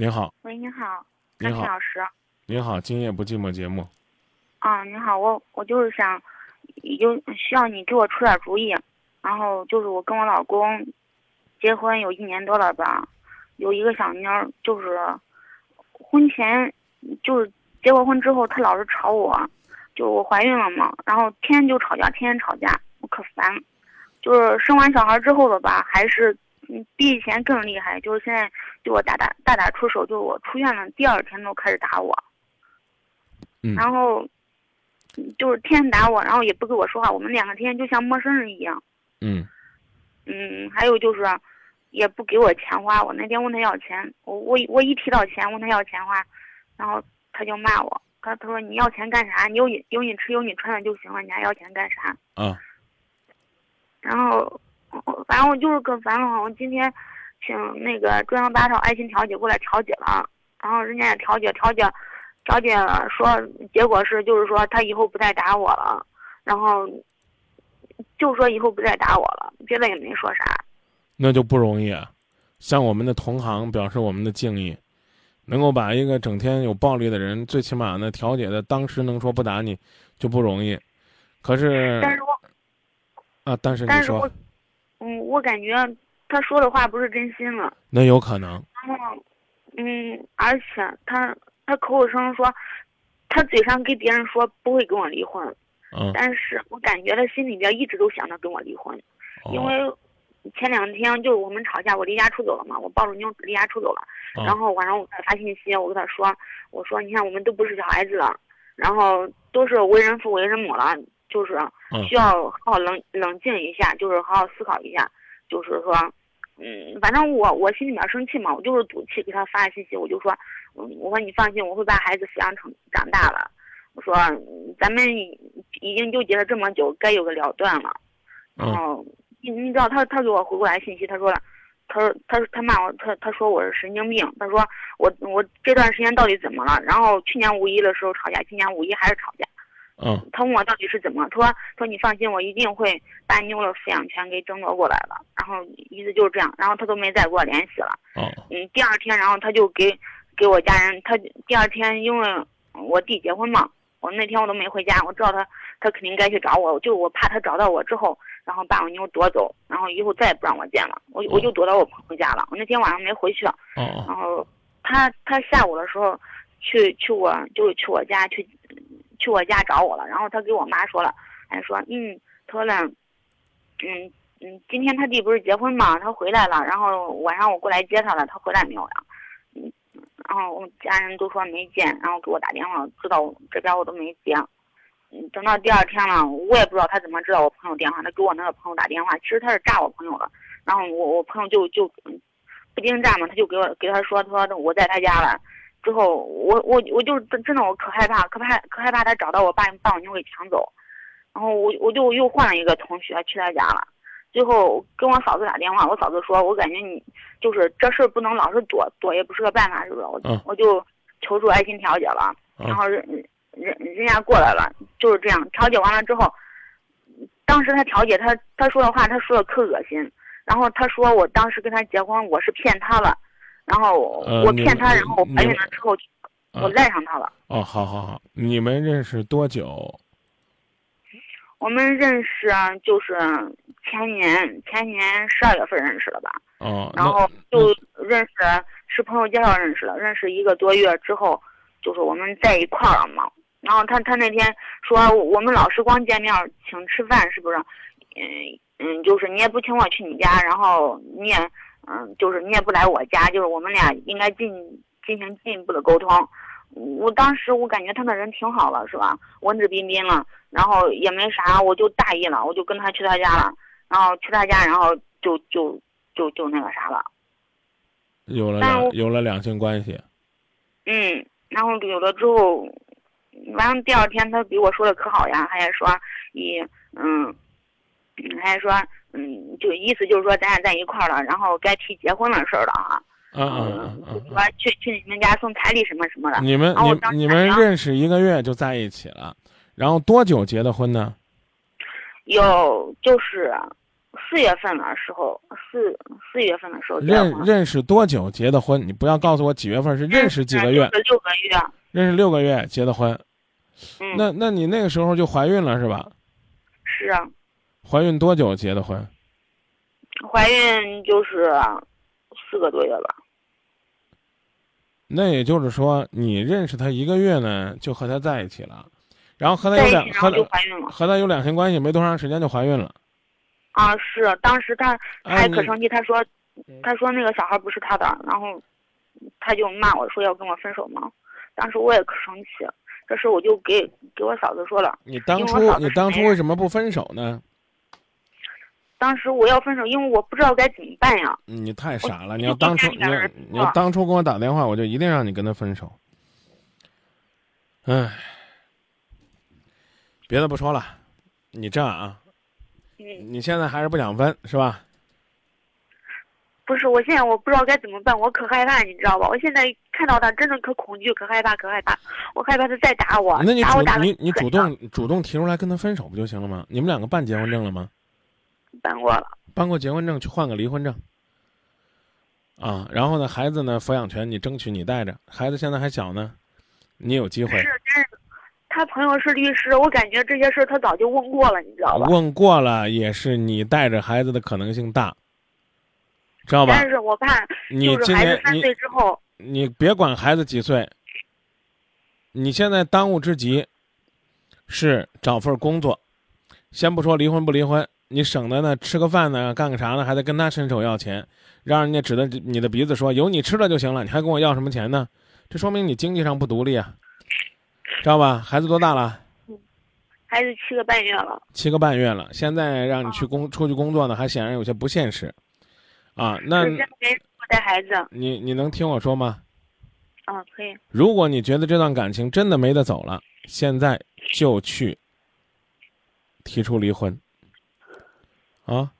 您好，喂，你好，您好张老师。您好，今夜不寂寞节目。啊，你好，我我就是想，有需要你给我出点主意。然后就是我跟我老公结婚有一年多了吧，有一个小妞儿，就是婚前就是结过婚之后，她老是吵我，就我怀孕了嘛，然后天天就吵架，天天吵架，我可烦。就是生完小孩之后的吧，还是嗯比以前更厉害，就是现在对我大打大打出手，就是我出院了第二天都开始打我。嗯然后嗯就是天天打我，然后也不跟我说话，我们两个天天就像陌生人一样。嗯嗯，还有就是，也不给我钱花。我那天问他要钱，我我我一提到钱问他要钱花，然后他就骂我，他他说你要钱干啥？你有你有你吃有你穿的就行了，你还要钱干啥？啊然后，反正我就是可烦了。我今天请那个中央八套爱心调解过来调解了，然后人家也调解调解，调解说结果是就是说他以后不再打我了，然后就说以后不再打我了，别的也没说啥。那就不容易啊。向我们的同行表示我们的敬意，能够把一个整天有暴力的人，最起码呢调解的当时能说不打你，就不容易。可是但是我啊，但是你说，嗯，我感觉他说的话不是真心了。那有可能，然后，嗯，而且他他口口声声说，他嘴上跟别人说不会跟我离婚，嗯，但是我感觉他心里边一直都想着跟我离婚，因哦为前两天就是我们吵架，我离家出走了嘛，我抱着妞离家出走了，哦然后晚上我给他发信息，我跟他说，我说你看我们都不是小孩子了，然后都是为人父为人母了，就是嗯。需要好好冷冷静一下，就是好好思考一下，就是说，嗯，反正我我心里面生气嘛，我就是赌气给他发信息，我就说，嗯，我说你放心，我会把孩子抚养成长大了，我说嗯咱们已经纠结了这么久，该有个了断了，然嗯后你你知道他他给我回过来信息，他说了。他说：“他说他骂我，他他说我是神经病。他说我我这段时间到底怎么了？然后去年五一的时候吵架，今年五一还是吵架。嗯他问我到底是怎么，他说他说你放心，我一定会把妞的抚养权给争夺过来的。然后意思就是这样，然后他都没再跟我联系了。哦嗯，第二天，然后他就给给我家人，他第二天因为我弟结婚嘛，我那天我都没回家，我知道他他肯定该去找我，就我怕他找到我之后，然后把我妞夺走，然后以后再也不让我见了，我我就躲到我朋友家了。我那天晚上没回去，哦然后他他下午的时候去去我就是去我家去去我家找我了，然后他给我妈说了，还说嗯，他说了，嗯嗯，今天他弟不是结婚嘛，他回来了，然后晚上我过来接他了，他回来没有呀？嗯，然后我家人都说没见，然后给我打电话，知道这边我都没接。嗯，等到第二天了，我也不知道他怎么知道我朋友电话，他给我那个朋友打电话，其实他是诈我朋友的，然后我我朋友就就不经诈嘛，他就给我给他说，他说我在他家了。之后我我我就真真的我可害怕，可怕可害怕他找到我爸把我妞给抢走，然后我我就又换了一个同学去他家了。最后跟我嫂子打电话，我嫂子说，我感觉你就是这事儿不能老是躲躲，也不是个办法，是不是？我、嗯我就求助爱心调解了，嗯然后人人人家过来了，就是这样调解完了之后，当时他调解他他说的话，他说的可恶心，然后他说我当时跟他结婚，我是骗他了，然后我骗他，你然后我怀孕了之后，啊我赖上他了。哦，好好好，你们认识多久？我们认识啊就是前年前年十二月份认识的吧，哦，然后就认识是朋友介绍认识的，认识一个多月之后，就是我们在一块儿了嘛。然后他他那天说我们老是光见面请吃饭，是不是？嗯嗯，就是你也不请我去你家，然后你也嗯，就是你也不来我家，就是我们俩应该进进行进一步的沟通。我当时我感觉他那人挺好了，是吧？文质彬彬了，然后也没啥，我就大意了，我就跟他去他家了，然后去他家，然后就就就就那个啥了。有了两有了两性关系。嗯，然后有了之后，完了第二天他给我说的可好呀，还说以嗯，嗯还说嗯，就意思就是说咱俩在一块儿了，然后该提结婚的事儿了哈。啊啊啊啊说啊！去去你们家送彩礼什么什么的。你们你你们认识一个月就在一起了，然后多久结的婚呢？有就是四月份的时候，四四月份的时候的。认认识多久结的婚？你不要告诉我几月份，是认识几个月？六个月。认识六个月结的婚。嗯。那那你那个时候就怀孕了是吧？是啊。怀孕多久结的婚？怀孕就是四个多月吧。那也就是说，你认识他一个月呢，就和他在一起了，然后和他有两和和他有两性关系，没多长时间就怀孕了。啊，是当时他他还可生气，他说，他说那个小孩不是他的，然后他就骂我说要跟我分手嘛。当时我也可生气，这事我就给给我嫂子说了。你当初你当初为什么不分手呢？当时我要分手，因为我不知道该怎么办呀。你太傻了！你要当初你要你要当初给我打电话，我就一定让你跟他分手。唉，别的不说了，你这样啊，你现在还是不想分是吧？不是，我现在我不知道该怎么办，我可害怕，你知道吧？我现在看到他真的可恐惧，可害怕，可害怕，我害怕他再打我。那你主你你主动主动提出来跟他分手不就行了吗？你们两个办结婚证了吗？办过了，办过结婚证，去换个离婚证。啊，然后呢，孩子呢，抚养权你争取你带着，孩子现在还小呢，你有机会。是，但是他朋友是律师，我感觉这些事他早就问过了，你知道吧？问过了也是你带着孩子的可能性大，知道吧？但是我怕，你今年三岁之后，你别管孩子几岁，你现在当务之急是找份工作，先不说离婚不离婚。你省得呢，吃个饭呢，干个啥呢，还得跟他伸手要钱，让人家指着你的鼻子说有你吃了就行了，你还跟我要什么钱呢？这说明你经济上不独立啊，知道吧？孩子多大了？孩子七个半月了。七个半月了，现在让你去工出去工作呢，还显然有些不现实，啊，那我带孩子。你你能听我说吗？啊，可以。如果你觉得这段感情真的没得走了，现在就去提出离婚。啊！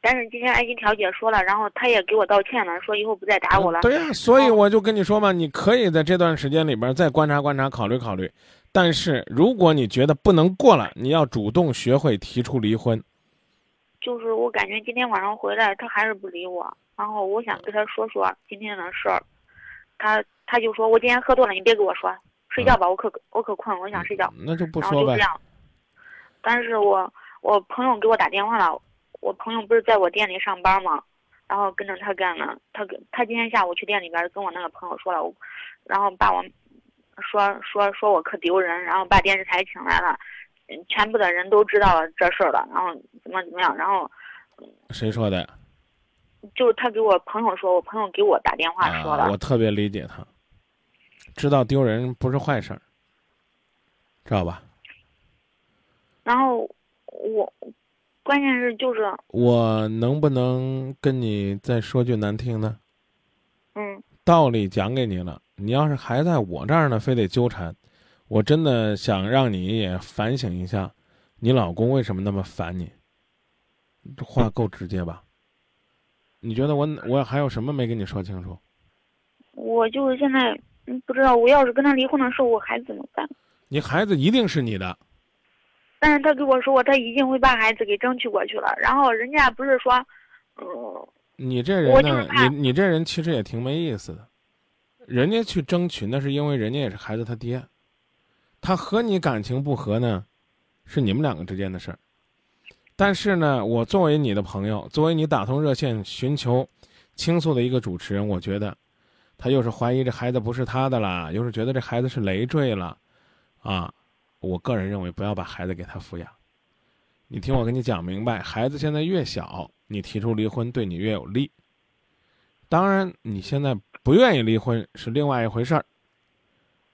但是今天爱心调解说了，然后他也给我道歉了，说以后不再打我了。对呀，所以我就跟你说嘛，你可以在这段时间里边再观察观察，考虑考虑。但是如果你觉得不能过了，你要主动学会提出离婚。就是我感觉今天晚上回来，他还是不理我，然后我想跟他说说今天的事儿，他他就说我今天喝多了，你别跟我说，睡觉吧，我可我可困，我想睡觉。那就不说呗。但是我。我朋友给我打电话了，我朋友不是在我店里上班吗？然后跟着他干了。他跟他今天下午去店里边跟我那个朋友说了，然后把我说说说我可丢人，然后把电视台请来了，全部的人都知道了这事儿了，然后怎么怎么样，然后谁说的？就是他给我朋友说，我朋友给我打电话说了。我特别理解他，知道丢人不是坏事儿，知道吧？然后。我，关键是就是我能不能跟你再说句难听的？嗯，道理讲给你了，你要是还在我这儿呢，非得纠缠，我真的想让你也反省一下，你老公为什么那么烦你？这话够直接吧？你觉得我我还有什么没跟你说清楚？我就是现在不知道，我要是跟他离婚的时候，我孩子怎么办？你孩子一定是你的。但是他跟我说，他一定会把孩子给争取过去了。然后人家不是说，嗯，你这人呢，你你这人其实也挺没意思的。人家去争取，那是因为人家也是孩子他爹，他和你感情不和呢，是你们两个之间的事儿。但是呢，我作为你的朋友，作为你打通热线寻求倾诉的一个主持人，我觉得，他又是怀疑这孩子不是他的啦，又是觉得这孩子是累赘了，啊。我个人认为，不要把孩子给他抚养。你听我跟你讲明白，孩子现在越小，你提出离婚对你越有利。当然，你现在不愿意离婚是另外一回事儿。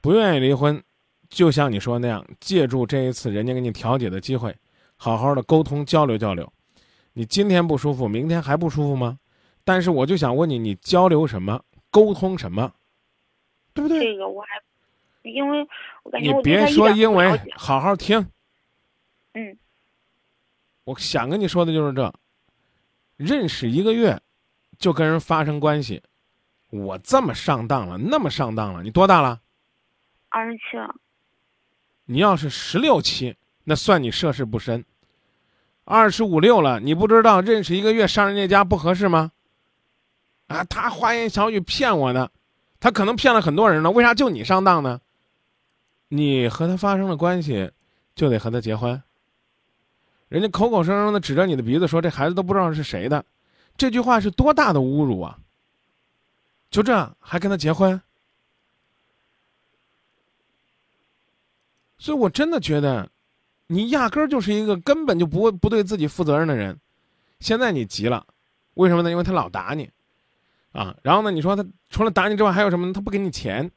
不愿意离婚，就像你说那样，借助这一次人家给你调解的机会，好好的沟通交流交流。你今天不舒服，明天还不舒服吗？但是我就想问你，你交流什么？沟通什么？对不对？这个我还。因为我感觉你别说英文，好好听。嗯，我想跟你说的就是这。认识一个月，就跟人发生关系，我这么上当了，那么上当了。你多大了？二十七了。你要是十六七，那算你涉世不深。二十五六了，你不知道认识一个月上人家家不合适吗？啊，他花言巧语骗我的，他可能骗了很多人呢，为啥就你上当呢？你和他发生了关系，就得和他结婚。人家口口声声的指着你的鼻子说这孩子都不知道是谁的，这句话是多大的侮辱啊！就这样还跟他结婚？所以我真的觉得，你压根儿就是一个根本就不不对自己负责任的人。现在你急了，为什么呢？因为他老打你，啊，然后呢，你说他除了打你之外还有什么？他不给你钱。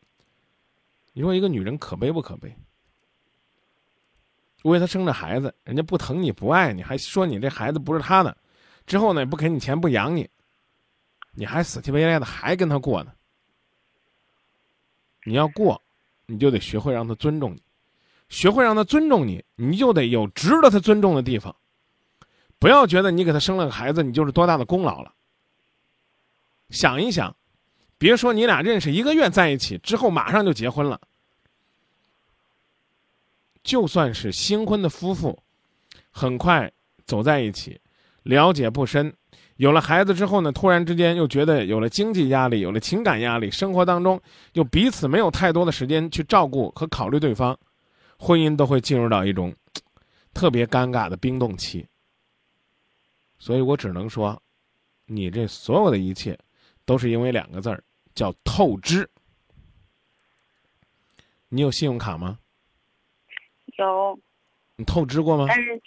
你说一个女人可悲不可悲？为他生了孩子，人家不疼你不爱你，还说你这孩子不是他的，之后呢也不给你钱不养你，你还死乞白赖的还跟他过呢。你要过，你就得学会让他尊重你，学会让他尊重你，你就得有值得他尊重的地方。不要觉得你给他生了个孩子，你就是多大的功劳了。想一想。别说你俩认识一个月在一起之后马上就结婚了，就算是新婚的夫妇，很快走在一起，了解不深，有了孩子之后呢，突然之间又觉得有了经济压力，有了情感压力，生活当中又彼此没有太多的时间去照顾和考虑对方，婚姻都会进入到一种特别尴尬的冰冻期。所以我只能说，你这所有的一切，都是因为两个字儿。叫透支。你有信用卡吗？有。你透支过吗？但是，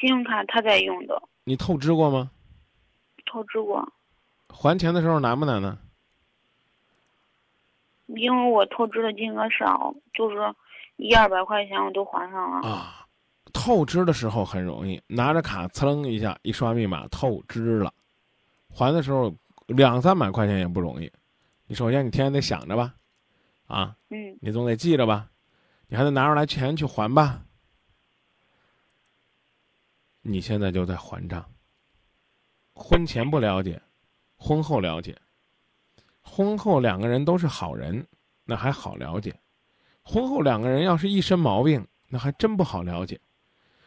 信用卡他在用的。你透支过吗？透支过。还钱的时候难不难呢？因为我透支的金额少，就是一二百块钱我都还上了。啊，透支的时候很容易，拿着卡呲楞一下一刷密码透支了，还的时候。两三百块钱也不容易，你首先你天天得想着吧，啊，嗯，你总得记着吧，你还得拿出来钱去还吧。你现在就在还账。婚前不了解，婚后了解。婚后两个人都是好人，那还好了解；婚后两个人要是一身毛病，那还真不好了解。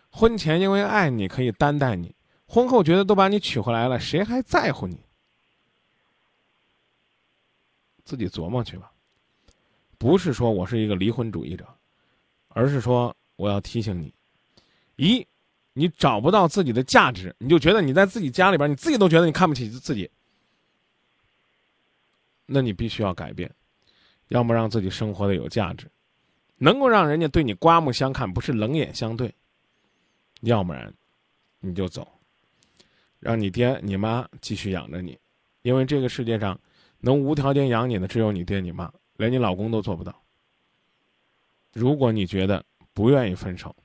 婚前因为爱你可以担待你，婚后觉得都把你娶回来了，谁还在乎你？自己琢磨去吧，不是说我是一个离婚主义者，而是说我要提醒你：一，你找不到自己的价值，你就觉得你在自己家里边，你自己都觉得你看不起自己，那你必须要改变，要么让自己生活的有价值，能够让人家对你刮目相看，不是冷眼相对；要不然，你就走，让你爹你妈继续养着你，因为这个世界上。能无条件养你的只有你爹你妈，连你老公都做不到。如果你觉得不愿意分手，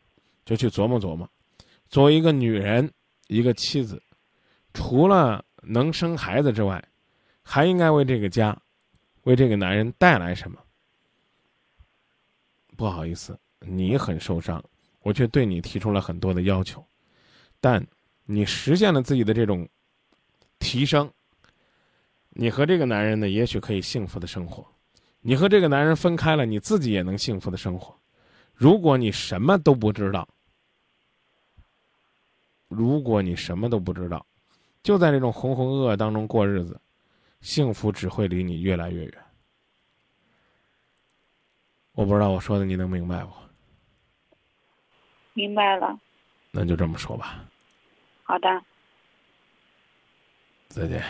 就去琢磨琢磨，作为一个女人，一个妻子，除了能生孩子之外，还应该为这个家，为这个男人带来什么？不好意思，你很受伤，我却对你提出了很多的要求，但你实现了自己的这种提升。你和这个男人呢，也许可以幸福的生活；你和这个男人分开了，你自己也能幸福的生活。如果你什么都不知道，如果你什么都不知道，就在这种浑浑噩噩当中过日子，幸福只会离你越来越远。我不知道我说的你能明白不？明白了。那就这么说吧。好的。再见。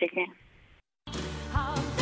再见。好。